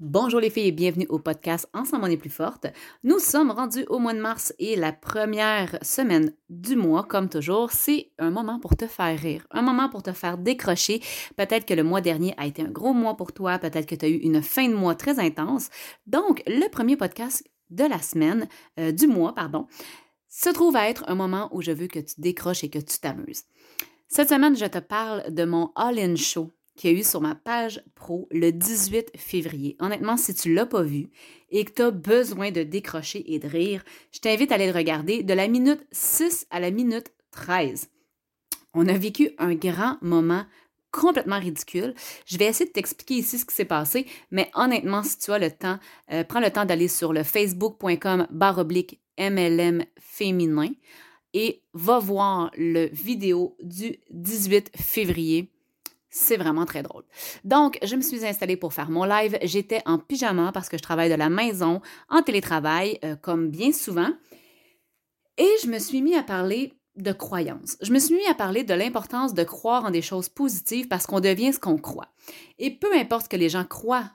Bonjour les filles et bienvenue au podcast Ensemble on est plus forte. Nous sommes rendus au mois de mars et la première semaine du mois, comme toujours, c'est un moment pour te faire rire, un moment pour te faire décrocher. Peut-être que le mois dernier a été un gros mois pour toi, peut-être que tu as eu une fin de mois très intense. Donc, le premier podcast de la semaine, euh, du mois, pardon, se trouve à être un moment où je veux que tu décroches et que tu t'amuses. Cette semaine, je te parle de mon All-In Show qu'il y a eu sur ma page pro le 18 février. Honnêtement, si tu ne l'as pas vu et que tu as besoin de décrocher et de rire, je t'invite à aller le regarder de la minute 6 à la minute 13. On a vécu un grand moment complètement ridicule. Je vais essayer de t'expliquer ici ce qui s'est passé, mais honnêtement, si tu as le temps, euh, prends le temps d'aller sur le facebook.com baroblique MLM féminin et va voir le vidéo du 18 février c'est vraiment très drôle. Donc, je me suis installée pour faire mon live. J'étais en pyjama parce que je travaille de la maison, en télétravail, euh, comme bien souvent. Et je me suis mis à parler de croyances. Je me suis mis à parler de l'importance de croire en des choses positives parce qu'on devient ce qu'on croit. Et peu importe que les gens croient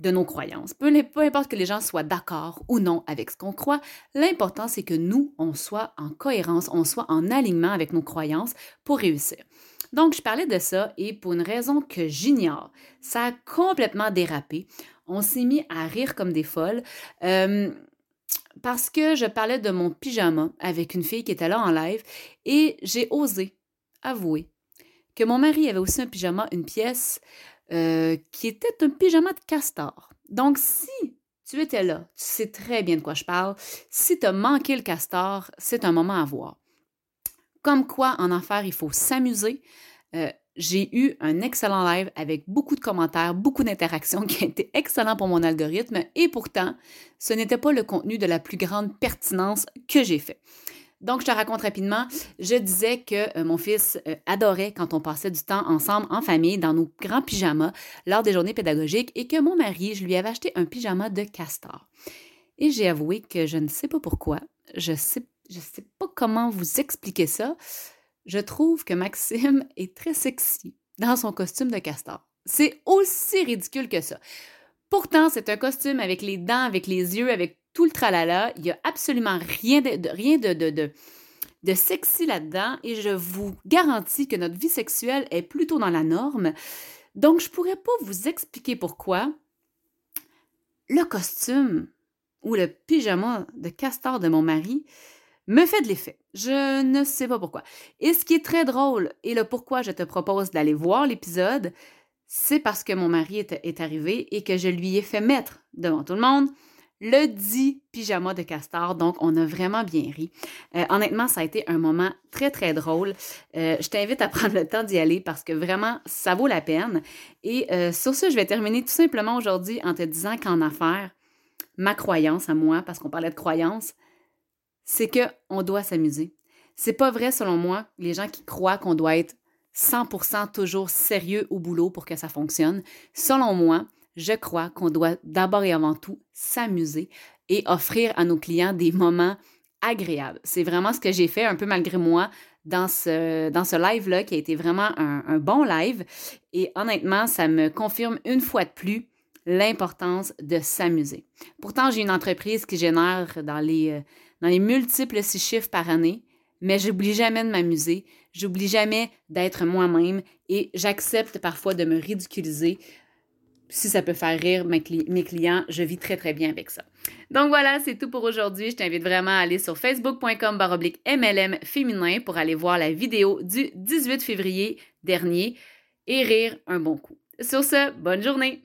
de nos croyances, peu, peu importe que les gens soient d'accord ou non avec ce qu'on croit, l'important c'est que nous, on soit en cohérence, on soit en alignement avec nos croyances pour réussir. Donc, je parlais de ça et pour une raison que j'ignore, ça a complètement dérapé. On s'est mis à rire comme des folles. Euh, parce que je parlais de mon pyjama avec une fille qui était là en live et j'ai osé avouer que mon mari avait aussi un pyjama, une pièce euh, qui était un pyjama de castor. Donc, si tu étais là, tu sais très bien de quoi je parle. Si tu as manqué le castor, c'est un moment à voir. Comme quoi, en affaires, il faut s'amuser. Euh, j'ai eu un excellent live avec beaucoup de commentaires, beaucoup d'interactions qui a été excellent pour mon algorithme et pourtant, ce n'était pas le contenu de la plus grande pertinence que j'ai fait. Donc, je te raconte rapidement. Je disais que euh, mon fils euh, adorait quand on passait du temps ensemble en famille dans nos grands pyjamas lors des journées pédagogiques et que mon mari, je lui avais acheté un pyjama de castor. Et j'ai avoué que je ne sais pas pourquoi, je sais je ne sais pas comment vous expliquer ça. Je trouve que Maxime est très sexy dans son costume de castor. C'est aussi ridicule que ça. Pourtant, c'est un costume avec les dents, avec les yeux, avec tout le tralala. Il n'y a absolument rien de, rien de, de, de sexy là-dedans et je vous garantis que notre vie sexuelle est plutôt dans la norme. Donc, je pourrais pas vous expliquer pourquoi le costume ou le pyjama de castor de mon mari me fait de l'effet. Je ne sais pas pourquoi. Et ce qui est très drôle, et le pourquoi je te propose d'aller voir l'épisode, c'est parce que mon mari est, arrivé et que je lui ai fait mettre devant tout le monde le dit pyjama de castor. Donc, on a vraiment bien ri. Euh, honnêtement, ça a été un moment très, très drôle. Euh, je t'invite à prendre le temps d'y aller parce que vraiment, ça vaut la peine. Et euh, sur ce, je vais terminer tout simplement aujourd'hui en te disant qu'en affaires, ma croyance à moi, parce qu'on parlait de croyance, c'est qu'on doit s'amuser. C'est pas vrai, selon moi, les gens qui croient qu'on doit être 100% toujours sérieux au boulot pour que ça fonctionne. Selon moi, je crois qu'on doit d'abord et avant tout s'amuser et offrir à nos clients des moments agréables. C'est vraiment ce que j'ai fait un peu malgré moi dans ce, dans ce live-là qui a été vraiment un, bon live. Et honnêtement, ça me confirme une fois de plus l'importance de s'amuser. Pourtant, j'ai une entreprise qui génère dans les euh, dans les multiples six chiffres par année, mais j'oublie jamais de m'amuser, j'oublie jamais d'être moi-même et j'accepte parfois de me ridiculiser. Si ça peut faire rire mes, clients, je vis très très bien avec ça. Donc voilà, c'est tout pour aujourd'hui. Je t'invite vraiment à aller sur facebook.com baroblique MLM féminin pour aller voir la vidéo du 18 février dernier et rire un bon coup. Sur ce, bonne journée!